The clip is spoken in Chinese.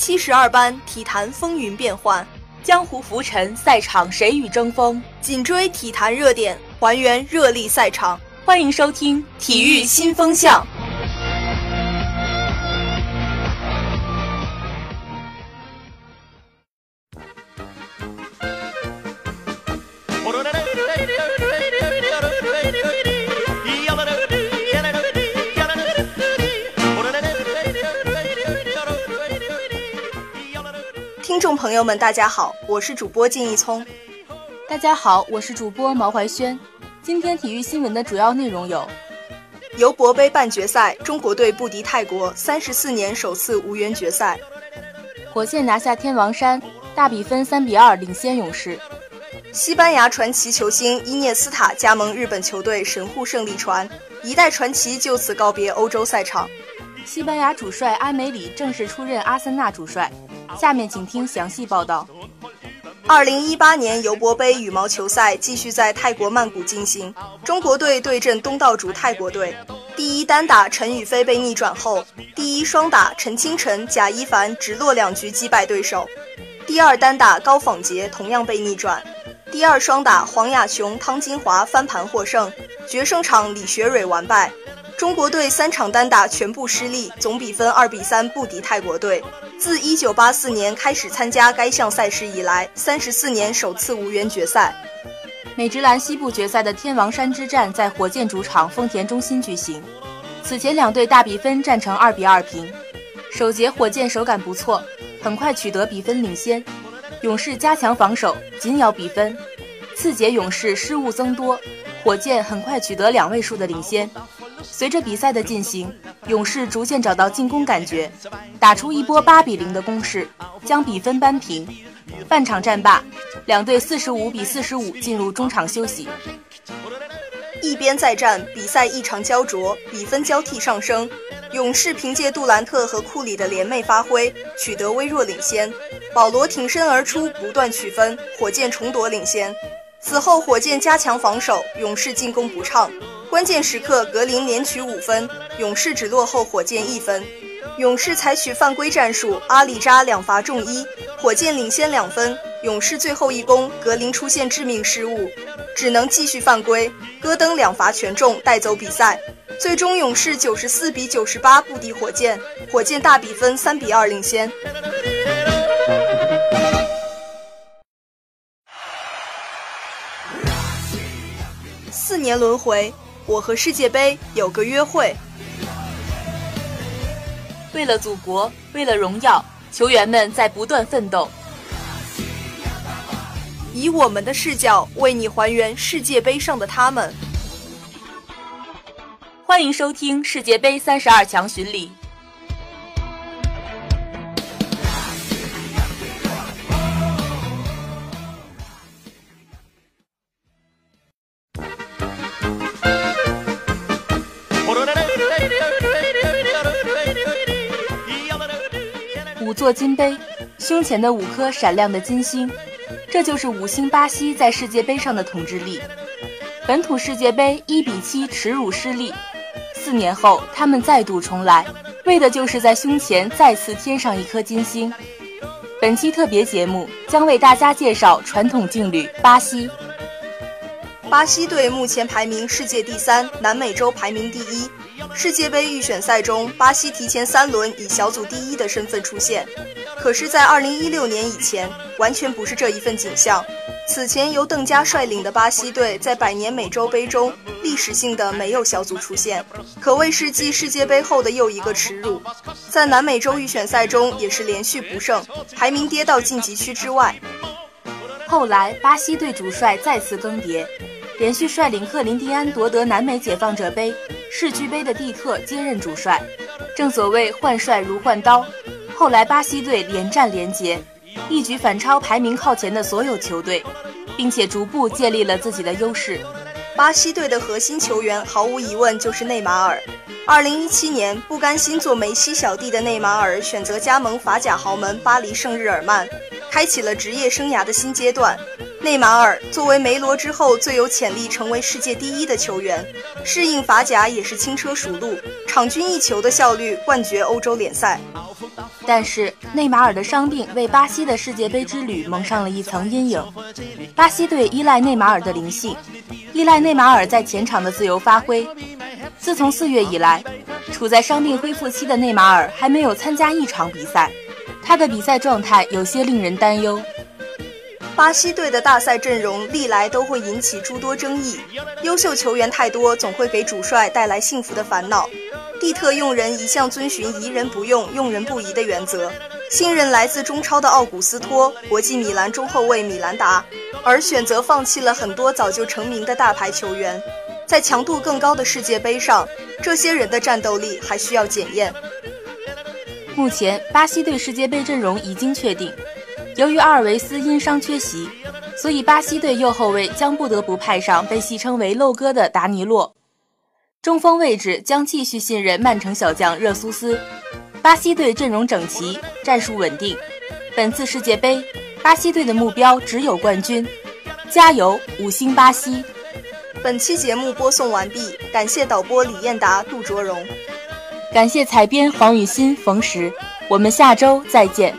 七十二班，体坛风云变幻，江湖浮沉，赛场谁与争锋？紧追体坛热点，还原热力赛场。欢迎收听《体育新风向》。众朋友们，大家好，我是主播靳一聪。大家好，我是主播毛怀轩。今天体育新闻的主要内容有：尤伯杯半决赛，中国队不敌泰国，三十四年首次无缘决赛；火箭拿下天王山，大比分三比二领先勇士；西班牙传奇球星伊涅斯塔加盟日本球队神户胜利船，一代传奇就此告别欧洲赛场；西班牙主帅埃梅里正式出任阿森纳主帅。下面请听详细报道。二零一八年尤伯杯羽毛球赛继续在泰国曼谷进行，中国队对阵东道主泰国队。第一单打陈雨菲被逆转后，第一双打陈清晨、贾一凡直落两局击败对手。第二单打高仿杰同样被逆转。第二双打黄雅琼、汤金华翻盘获胜，决胜场李雪芮完败。中国队三场单打全部失利，总比分二比三不敌泰国队。自一九八四年开始参加该项赛事以来，三十四年首次无缘决赛。美职篮西部决赛的天王山之战在火箭主场丰田中心举行。此前两队大比分战成二比二平。首节火箭手感不错，很快取得比分领先。勇士加强防守，紧咬比分。次节勇士失误增多，火箭很快取得两位数的领先。随着比赛的进行，勇士逐渐找到进攻感觉，打出一波八比零的攻势，将比分扳平。半场战罢，两队四十五比四十五进入中场休息。一边再战，比赛异常焦灼，比分交替上升。勇士凭借杜兰特和库里的联袂发挥，取得微弱领先。保罗挺身而出，不断取分，火箭重夺领先。此后，火箭加强防守，勇士进攻不畅。关键时刻，格林连取五分，勇士只落后火箭一分。勇士采取犯规战术，阿里扎两罚中一，火箭领先两分。勇士最后一攻，格林出现致命失误，只能继续犯规。戈登两罚全中，带走比赛。最终，勇士九十四比九十八不敌火箭，火箭大比分三比二领先。四年轮回。我和世界杯有个约会。为了祖国，为了荣耀，球员们在不断奋斗。以我们的视角为你还原世界杯上的他们。欢迎收听世界杯三十二强巡礼。五座金杯，胸前的五颗闪亮的金星，这就是五星巴西在世界杯上的统治力。本土世界杯一比七耻辱失利，四年后他们再度重来，为的就是在胸前再次添上一颗金星。本期特别节目将为大家介绍传统劲旅巴西。巴西队目前排名世界第三，南美洲排名第一。世界杯预选赛中，巴西提前三轮以小组第一的身份出现。可是，在2016年以前，完全不是这一份景象。此前由邓加率领的巴西队在百年美洲杯中历史性的没有小组出线，可谓是继世界杯后的又一个耻辱。在南美洲预选赛中也是连续不胜，排名跌到晋级区之外。后来，巴西队主帅再次更迭。连续率领克林蒂安夺得南美解放者杯、世俱杯的蒂特接任主帅。正所谓换帅如换刀，后来巴西队连战连捷，一举反超排名靠前的所有球队，并且逐步建立了自己的优势。巴西队的核心球员毫无疑问就是内马尔。2017年，不甘心做梅西小弟的内马尔选择加盟法甲豪门巴黎圣日耳曼，开启了职业生涯的新阶段。内马尔作为梅罗之后最有潜力成为世界第一的球员，适应法甲也是轻车熟路，场均一球的效率冠绝欧洲联赛。但是内马尔的伤病为巴西的世界杯之旅蒙上了一层阴影。巴西队依赖内马尔的灵性，依赖内马尔在前场的自由发挥。自从四月以来，处在伤病恢复期的内马尔还没有参加一场比赛，他的比赛状态有些令人担忧。巴西队的大赛阵容历来都会引起诸多争议，优秀球员太多，总会给主帅带来幸福的烦恼。蒂特用人一向遵循疑人不用，用人不疑的原则。新人来自中超的奥古斯托，国际米兰中后卫米兰达，而选择放弃了很多早就成名的大牌球员。在强度更高的世界杯上，这些人的战斗力还需要检验。目前，巴西队世界杯阵容已经确定。由于阿尔维斯因伤缺席，所以巴西队右后卫将不得不派上被戏称为“漏哥”的达尼洛。中锋位置将继续信任曼城小将热苏斯。巴西队阵容整齐，战术稳定。本次世界杯，巴西队的目标只有冠军。加油，五星巴西！本期节目播送完毕，感谢导播李艳达、杜卓荣，感谢采编黄雨欣、冯石。我们下周再见。